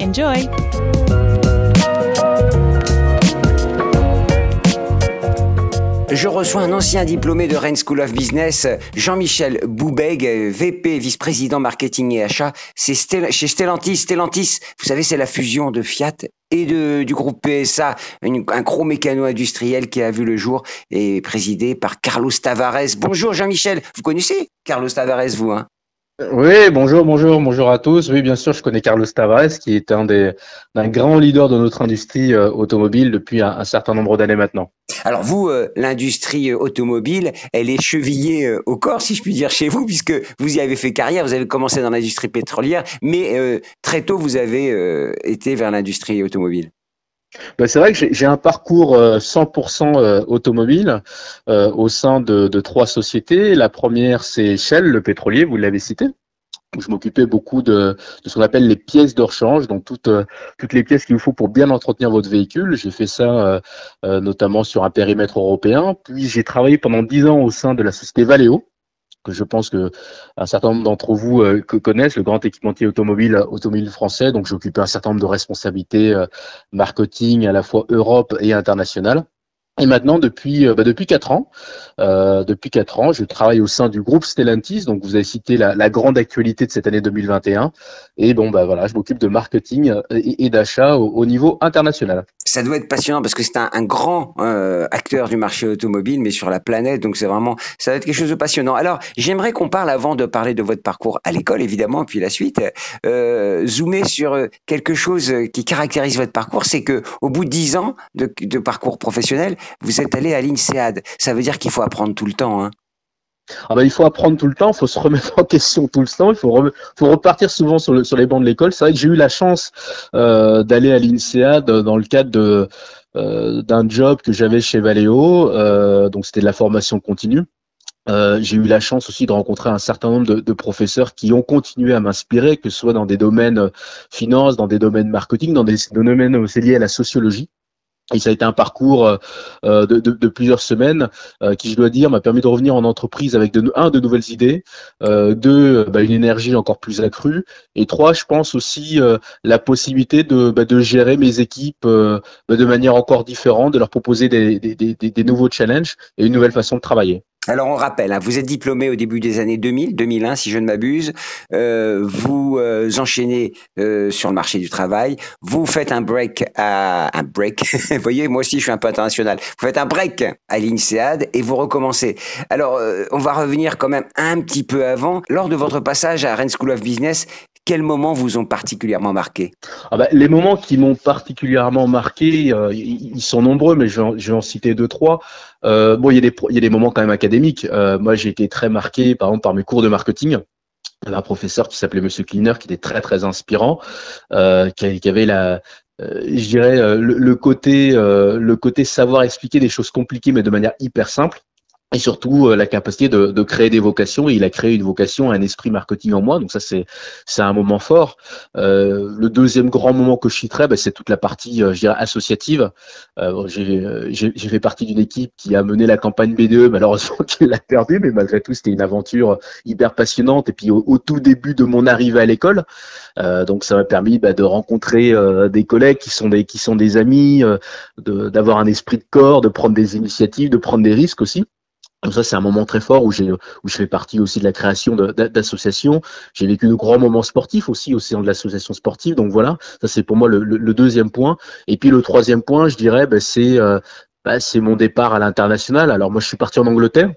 Enjoy! Je reçois un ancien diplômé de Rennes School of Business, Jean-Michel Boubeg, VP, vice-président marketing et achat. C'est chez Stellantis. Stellantis, vous savez, c'est la fusion de Fiat et de, du groupe PSA, un gros mécano industriel qui a vu le jour et présidé par Carlos Tavares. Bonjour Jean-Michel, vous connaissez Carlos Tavares, vous hein? Oui, bonjour, bonjour, bonjour à tous. Oui, bien sûr, je connais Carlos Tavares, qui est un des un grand leader de notre industrie euh, automobile depuis un, certain nombre d'années maintenant. Alors vous, euh, l'industrie euh, automobile, elle est chevillée au corps, si je puis dire, chez vous, puisque vous y avez fait carrière, vous avez commencé dans l'industrie pétrolière, mais très tôt, vous avez été vers l'industrie automobile. Ben, c'est vrai que j'ai un parcours euh, 100% euh, automobile euh, au sein de, de trois sociétés. La première, c'est Shell, le pétrolier, vous l'avez cité. Je m'occupais beaucoup de, de ce qu'on appelle les pièces de rechange, donc toutes, euh, toutes les pièces qu'il vous faut pour bien entretenir votre véhicule. J'ai fait ça euh, euh, notamment sur un périmètre européen. Puis j'ai travaillé pendant dix ans au sein de la société Valeo, que je pense que un certain nombre d'entre vous euh, connaissent, le grand équipementier automobile automobile français. Donc j'ai un certain nombre de responsabilités euh, marketing à la fois Europe et internationale. Et maintenant, depuis euh, bah, depuis quatre ans, euh, depuis quatre ans, je travaille au sein du groupe Stellantis. Donc, vous avez cité la, grande actualité de cette année 2021. Et bon, bah voilà, je m'occupe de marketing euh, et, d'achat au, au niveau international. Ça doit être passionnant parce que c'est un, grand acteur du marché automobile, mais sur la planète, donc c'est vraiment, ça va être quelque chose de passionnant. Alors, j'aimerais qu'on parle avant de parler de votre parcours à l'école, évidemment, puis la suite, euh, zoomer sur quelque chose qui caractérise votre parcours, c'est que au bout de dix ans de parcours professionnel, vous êtes allé à l'INSEAD. Ça veut dire qu'il faut apprendre tout le temps. Hein. Ah bah, il faut apprendre tout le temps, il faut se remettre en question tout le temps, il faut, re- faut repartir souvent sur, le, sur les bancs de l'école. C'est vrai que j'ai eu la chance euh, d'aller à l'INSEAD dans le cadre euh, d'un job que j'avais chez Valeo, euh, donc c'était de la formation continue. J'ai eu la chance aussi de rencontrer un certain nombre de, de professeurs qui ont continué à m'inspirer, que ce soit dans des domaines finance, dans des domaines marketing, dans des domaines aussi liés à la sociologie. Et ça a été un parcours euh, de, de, plusieurs semaines euh, qui, je dois dire, m'a permis de revenir en entreprise avec de, un, de nouvelles idées, euh, deux, bah, une énergie encore plus accrue, et trois, je pense aussi euh, la possibilité de, bah, de gérer mes équipes euh, bah, de manière encore différente, de leur proposer des nouveaux challenges et une nouvelle façon de travailler. Alors on rappelle, hein, vous êtes diplômé au début des années 2000, 2001 si je ne m'abuse. Euh, vous euh, enchaînez euh, sur le marché du travail. Vous faites un break à un break. vous voyez, moi aussi je suis un peu international. Vous faites un break à l'INSEAD et vous recommencez. Alors euh, on va revenir quand même un petit peu avant. Lors de votre passage à Rennes School of Business, quels moments vous ont particulièrement marqué ah bah, Les moments qui m'ont particulièrement marqué, euh, ils sont nombreux, mais je vais en, je vais en citer deux, trois. Euh, bon, il y, a des, il y a des moments quand même académiques. Euh, moi, j'ai été très marqué, par exemple, par mes cours de marketing. Un professeur qui s'appelait Monsieur Cleaner, qui était très très inspirant, euh, qui, avait la, euh, je dirais, le, le côté, le côté savoir expliquer des choses compliquées, mais de manière hyper simple. Et surtout euh, la capacité de, de, créer des vocations. Et il a créé une vocation, un esprit marketing en moi. Donc ça, c'est c'est un moment fort. Euh, le deuxième grand moment que je citerai, ben, c'est toute la partie, euh, je dirais, associative. Euh, J'ai fait partie d'une équipe qui a mené la campagne B2, malheureusement qui l'a perdu, mais malgré tout, c'était une aventure hyper passionnante. Et puis au, tout début de mon arrivée à l'école, euh, donc ça m'a permis ben, de rencontrer des collègues qui sont des qui sont des amis, d'avoir un esprit de corps, de prendre des initiatives, de prendre des risques aussi. Donc ça, c'est un moment très fort où j'ai où je fais partie aussi de la création d'associations. J'ai vécu de grands moments sportifs aussi au sein de l'association sportive. Donc voilà, ça c'est pour moi le, deuxième point. Et puis le troisième point, je dirais, ben, c'est euh, ben, c'est mon départ à l'international. Alors moi, je suis parti en Angleterre.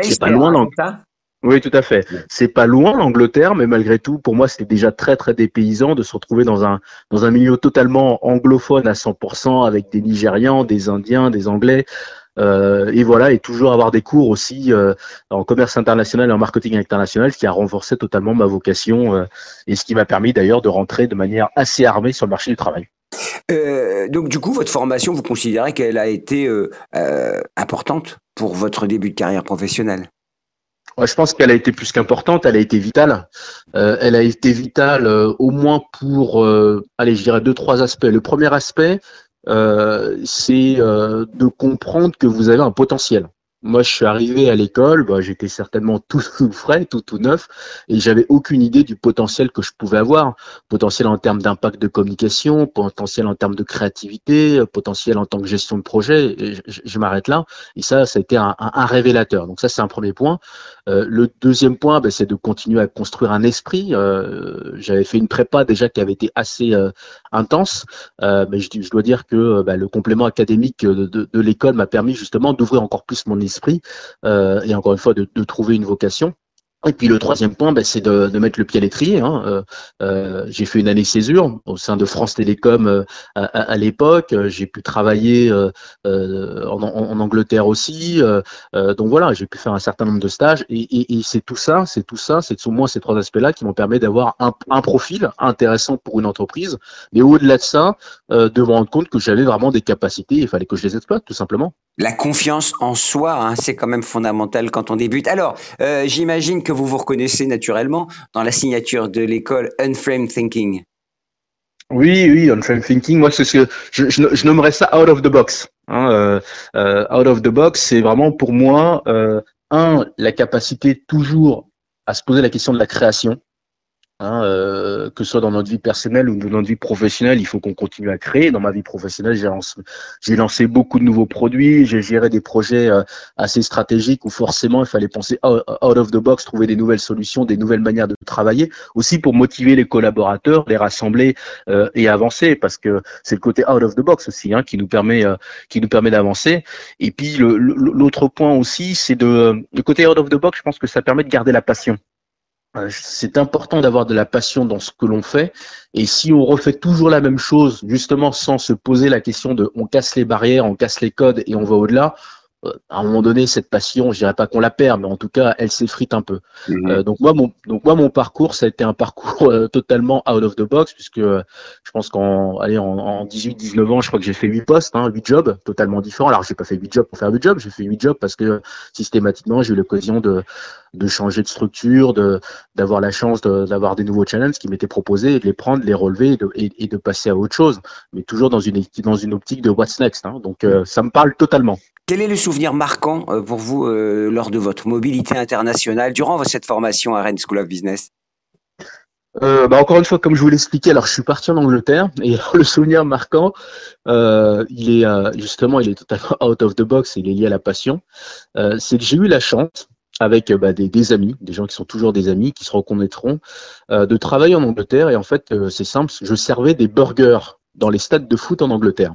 C'est pas loin l'Angleterre. Oui, tout à fait. C'est pas loin l'Angleterre, mais malgré tout, pour moi, c'était déjà très très dépaysant de se retrouver dans un dans un milieu totalement anglophone à 100% avec des Nigérians, des Indiens, des Anglais. Euh, et voilà, et toujours avoir des cours aussi euh, en commerce international et en marketing international, ce qui a renforcé totalement ma vocation euh, et ce qui m'a permis d'ailleurs de rentrer de manière assez armée sur le marché du travail. donc du coup, votre formation, vous considérez qu'elle a été importante pour votre début de carrière professionnelle? Je pense qu'elle a été plus qu'importante, elle a été vitale. elle a été vitale au moins pour, allez, je dirais deux, trois aspects. Le premier aspect, c'est euh, de comprendre que vous avez un potentiel. Moi, je suis arrivé à l'école, bah, j'étais certainement tout, tout, frais, tout, tout neuf, et j'avais aucune idée du potentiel que je pouvais avoir. Potentiel en termes d'impact de communication, potentiel en termes de créativité, potentiel en tant que gestion de projet. je, m'arrête là. Et ça, ça a été un, révélateur. Donc ça, c'est un premier point. Euh, le deuxième point, bah, c'est de continuer à construire un esprit. Euh, j'avais fait une prépa déjà qui avait été assez euh, intense, mais je, dois dire que bah, le complément académique de l'école m'a permis justement d'ouvrir encore plus mon esprit euh, et encore une fois de, trouver une vocation. Et puis le troisième point, ben, c'est de, mettre le pied à l'étrier. Hein. Euh, euh, j'ai fait une année césure au sein de France Télécom à, l'époque. J'ai pu travailler en, Angleterre aussi. donc voilà, j'ai pu faire un certain nombre de stages. Et c'est tout ça, c'est tout ça, c'est au moins ces trois aspects-là qui m'ont permis d'avoir un, un, profil intéressant pour une entreprise. Mais au-delà de ça, de me rendre compte que j'avais vraiment des capacités. Il fallait que je les exploite, tout simplement. La confiance en soi, hein, c'est quand même fondamental quand on débute. Alors, j'imagine que vous vous reconnaissez naturellement dans la signature de l'école Unframed Thinking. Oui, oui, Unframed Thinking, moi, ce que je, nommerais ça out of the box. Hein, euh, euh, out of the box, c'est vraiment pour moi, euh, un, la capacité toujours à se poser la question de la création. Hein, euh, que ce soit dans notre vie personnelle ou dans notre vie professionnelle, il faut qu'on continue à créer. Dans ma vie professionnelle, j'ai lancé, beaucoup de nouveaux produits, j'ai géré des projets euh, assez stratégiques où forcément il fallait penser out, of the box, trouver des nouvelles solutions, des nouvelles manières de travailler, aussi pour motiver les collaborateurs, les rassembler euh, et avancer, parce que c'est le côté out of the box aussi hein, qui nous permet, qui nous permet d'avancer. Et puis l'autre point aussi, c'est de le côté out of the box. Je pense que ça permet de garder la passion. Euh, c'est important d'avoir de la passion dans ce que l'on fait. Et si on refait toujours la même chose, justement sans se poser la question de on casse les barrières, on casse les codes et on va au-delà, euh, à un moment donné, cette passion, je dirais pas qu'on la perd, mais en tout cas, elle s'effrite un peu. Mhm. Euh, donc moi, mon donc moi, mon parcours, ça a été un parcours euh, totalement out of the box, puisque je pense qu'en allez en, en 18-19 ans, je crois que j'ai fait huit postes, hein, huit jobs, totalement différents. Alors j'ai pas fait huit jobs pour faire huit jobs, j'ai fait huit jobs parce que systématiquement, j'ai eu l'occasion de de changer de structure, de d'avoir la chance d'avoir des nouveaux challenges qui m'étaient proposés, et de les prendre, les relever et de, et, de passer à autre chose, mais toujours dans une dans une optique de what's next. Hein. Donc ça me parle totalement. Quel est le souvenir marquant euh, pour vous euh, lors de votre mobilité internationale durant cette formation à Rennes School of Business? Euh, bah encore une fois, comme je vous l'expliquais, alors je suis parti en Angleterre et le souvenir marquant, euh, il est euh, justement, il est totalement out of the box, il est lié à la passion. Euh, c'est que j'ai eu la chance, avec bah, des, des, amis, des gens qui sont toujours des amis, qui se reconnaîtront, de travailler en Angleterre. Et en fait, c'est simple, je servais des burgers dans les stades de foot en Angleterre.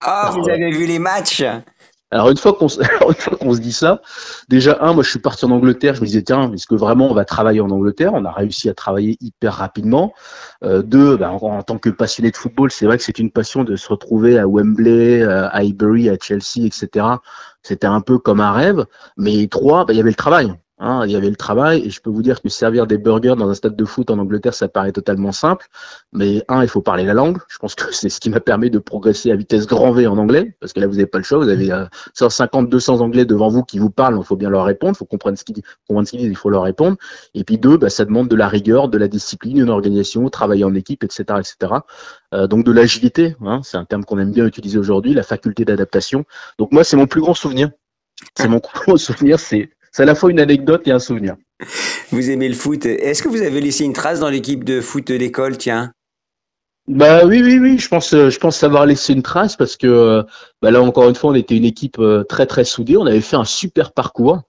Ah, vous avez vu les matchs? alors une fois qu'on se, dit ça, déjà un, moi je suis parti en Angleterre, je me disais tiens, est-ce que vraiment on va travailler en Angleterre? On a réussi à travailler hyper rapidement. Euh, deux, ben, en, tant que passionné de football, c'est vrai que c'est une passion de se retrouver à Wembley, à Highbury, à Chelsea, etc. C'était un peu comme un rêve. Mais trois, ben, il y avait le travail. Hein, il y avait le travail et je peux vous dire que servir des burgers dans un stade de foot en Angleterre, ça paraît totalement simple. Mais un, il faut parler la langue. Je pense que c'est ce qui m'a permis de progresser à vitesse grand V en anglais, parce que là, vous n'avez pas le choix. Vous avez 150, euh, 200 anglais devant vous qui vous parlent. Il faut bien leur répondre. Il faut comprendre ce qu'ils disent. Il faut leur répondre. Et puis deux, bah, ça demande de la rigueur, de la discipline, une organisation, travailler en équipe, etc., etc. Euh, donc de l'agilité. Hein, c'est un terme qu'on aime bien utiliser aujourd'hui, la faculté d'adaptation. Donc moi, c'est mon plus grand souvenir. C'est mon plus gros souvenir, c'est c'est à la fois une anecdote et un souvenir. Vous aimez le foot. Est-ce que vous avez laissé une trace dans l'équipe de foot de l'école, tiens? Bah oui, oui, oui, je pense, euh, je pense savoir une trace parce que euh, bah là encore une fois, on était une équipe euh, très très soudée. On avait fait un super parcours.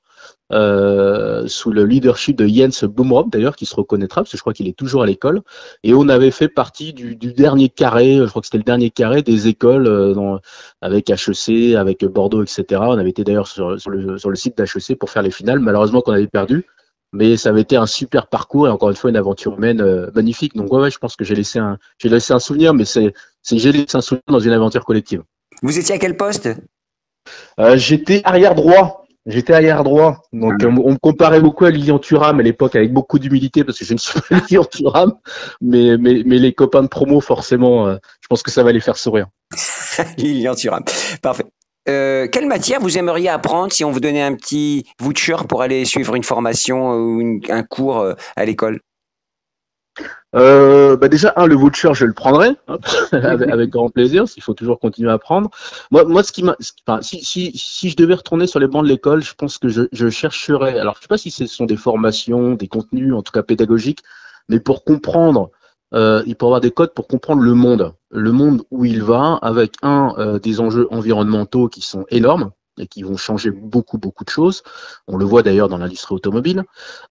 Euh, sous le leadership de Jens Boomrop d'ailleurs, qui se reconnaîtra, parce que je crois qu'il est toujours à l'école. Et on avait fait partie du, du, dernier carré, je crois que c'était le dernier carré des écoles euh, dans, avec HEC, avec Bordeaux, etc. On avait été d'ailleurs sur, sur, le, sur le site d'HEC pour faire les finales. Malheureusement qu'on avait perdu. Mais ça avait été un super parcours et encore une fois une aventure humaine euh, magnifique. Donc ouais, ouais, je pense que j'ai laissé un, j'ai laissé un souvenir, mais c'est, c'est j'ai laissé un souvenir dans une aventure collective. Vous étiez à quel poste? J'étais arrière droit. J'étais arrière droit, donc ah. on, me comparait beaucoup à Lilian Thuram à l'époque avec beaucoup d'humilité parce que je ne suis pas Lilian Thuram, mais, mais, mais les copains de promo forcément, euh, je pense que ça va les faire sourire. Lilian Thuram, parfait. Euh, quelle matière vous aimeriez apprendre si on vous donnait un petit voucher pour aller suivre une formation ou un cours euh, à l'école? Euh, bah déjà, un, le voucher, je le prendrai hein, avec, grand plaisir. Il faut toujours continuer à apprendre. Moi, moi, ce qui m'a, enfin, si, si, si je devais retourner sur les bancs de l'école, je pense que je, je chercherais. Alors, je sais pas si ce sont des formations, des contenus, en tout cas pédagogiques, mais pour comprendre, euh, il faut avoir des codes pour comprendre le monde, le monde où il va, avec un euh, des enjeux environnementaux qui sont énormes et qui vont changer beaucoup, beaucoup de choses. On le voit d'ailleurs dans l'industrie automobile.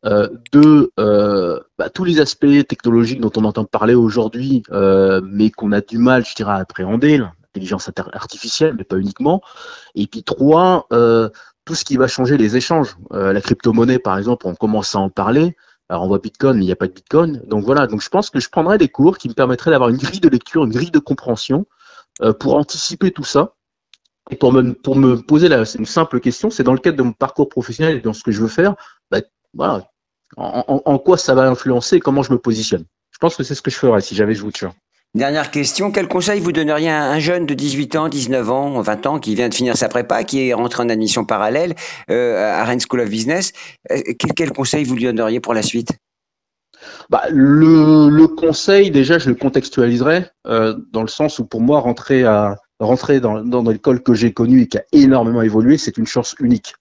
Euh, deux, euh, bah, tous les aspects technologiques dont on entend parler aujourd'hui, euh, mais qu'on a du mal, je dirais, à appréhender, l'intelligence artificielle, mais pas uniquement. Et puis trois, tout ce qui va changer les échanges. La crypto-monnaie, par exemple, on commence à en parler. Alors on voit Bitcoin, mais il n'y a pas de Bitcoin. Donc voilà, donc je pense que je prendrai des cours qui me permettraient d'avoir une grille de lecture, une grille de compréhension pour anticiper tout ça et pour me, pour me poser la, une simple question, c'est dans le cadre de mon parcours professionnel et dans ce que je veux faire, bah, voilà, en, en, quoi ça va influencer et comment je me positionne. Je pense que c'est ce que je ferais si j'avais joué de Dernière question, quel conseil vous donneriez à un jeune de 18 ans, 19 ans, 20 ans qui vient de finir sa prépa, qui est rentré en admission parallèle euh, à Rennes School of Business euh, quel, quel, conseil vous lui donneriez pour la suite? Bah, le, le, conseil, déjà, je le contextualiserai euh, dans le sens où pour moi, rentrer à, rentrer dans, l'école que j'ai connue et qui a énormément évolué, c'est une chance unique.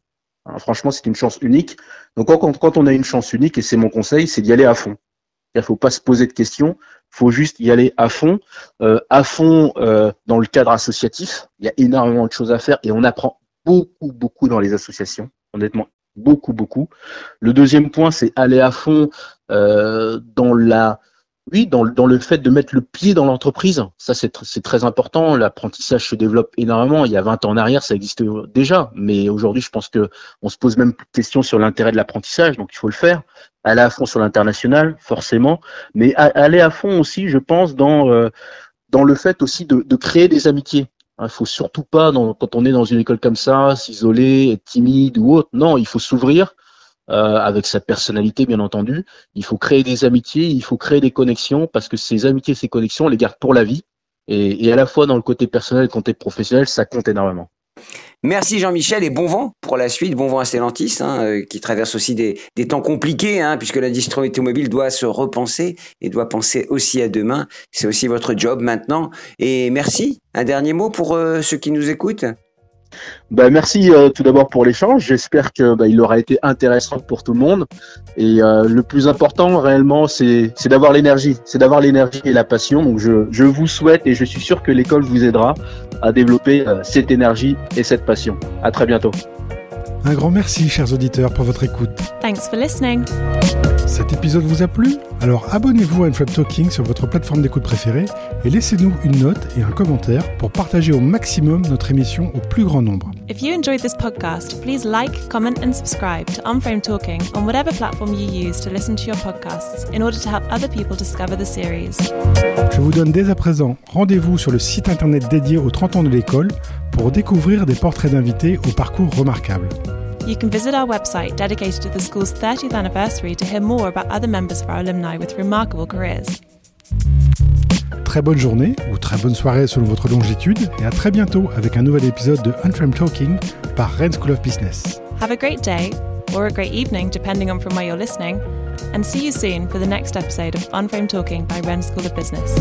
Hein, franchement, c'est une chance unique. Donc, quand, quand, on a une chance unique, et c'est mon conseil, c'est d'y aller à fond. Il ne faut pas se poser de questions, il faut juste y aller à fond. Euh, à fond euh, dans le cadre associatif, il y a énormément de choses à faire et on apprend beaucoup, beaucoup dans les associations. Honnêtement, beaucoup, beaucoup. Le deuxième point, c'est aller à fond euh, dans la oui, dans, dans, le fait de mettre le pied dans l'entreprise, ça c'est très important. L'apprentissage se développe énormément. Il y a 20 ans en arrière, ça existait déjà, mais aujourd'hui, je pense que on se pose même plus de questions sur l'intérêt de l'apprentissage, donc il faut le faire. Aller à fond sur l'international, forcément, mais aller à fond aussi, je pense, dans euh, dans le fait aussi de, de créer des amitiés. Il faut surtout pas, quand on est dans une école comme ça, s'isoler, être timide ou autre. Non, il faut s'ouvrir euh, avec sa personnalité bien entendu. Il faut créer des amitiés, il faut créer des connexions parce que ces amitiés, ces connexions, on les garde pour la vie. Et, à la fois dans le côté personnel et côté professionnel, ça compte énormément. Merci Jean-Michel et bon vent pour la suite, bon vent à Stellantis, hein, euh, qui traverse aussi des, des temps compliqués, hein, puisque l'industrie automobile doit se repenser et doit penser aussi à demain. C'est aussi votre job maintenant. Et merci. Un dernier mot pour euh, ceux qui nous écoutent? Bah, merci euh, tout d'abord pour l'échange. J'espère que bah, aura été intéressant pour tout le monde. Et euh, le plus important réellement, c'est d'avoir l'énergie, c'est d'avoir l'énergie et la passion. Je, vous souhaite et je suis sûr que l'école vous aidera à développer euh, cette énergie et cette passion. À très bientôt. Un grand merci, chers auditeurs, pour votre écoute. Thanks for listening. Cet épisode vous a plu? Alors abonnez-vous à Unframe Talking sur votre plateforme d'écoute préférée et laissez-nous une note et un commentaire pour partager au maximum notre émission au plus grand nombre. If you enjoyed this podcast, please like, comment and subscribe to Unframe Talking on whatever platform you use to listen to your podcasts in order to help other people discover the series. Je vous donne dès à présent rendez-vous sur le site internet dédié aux 30 ans de l'école pour découvrir des portraits d'invités au parcours remarquable. You can visit our website dedicated to the school's 30th anniversary to hear more about other members of our alumni with remarkable careers. Très bonne journée ou très bonne soirée selon votre longitude et à très bientôt avec un nouvel épisode de Unframed Talking par Rennes School of Business. Have a great day or a great evening depending on from where you're listening and see you soon for the next episode of Unframed Talking by Rennes School of Business.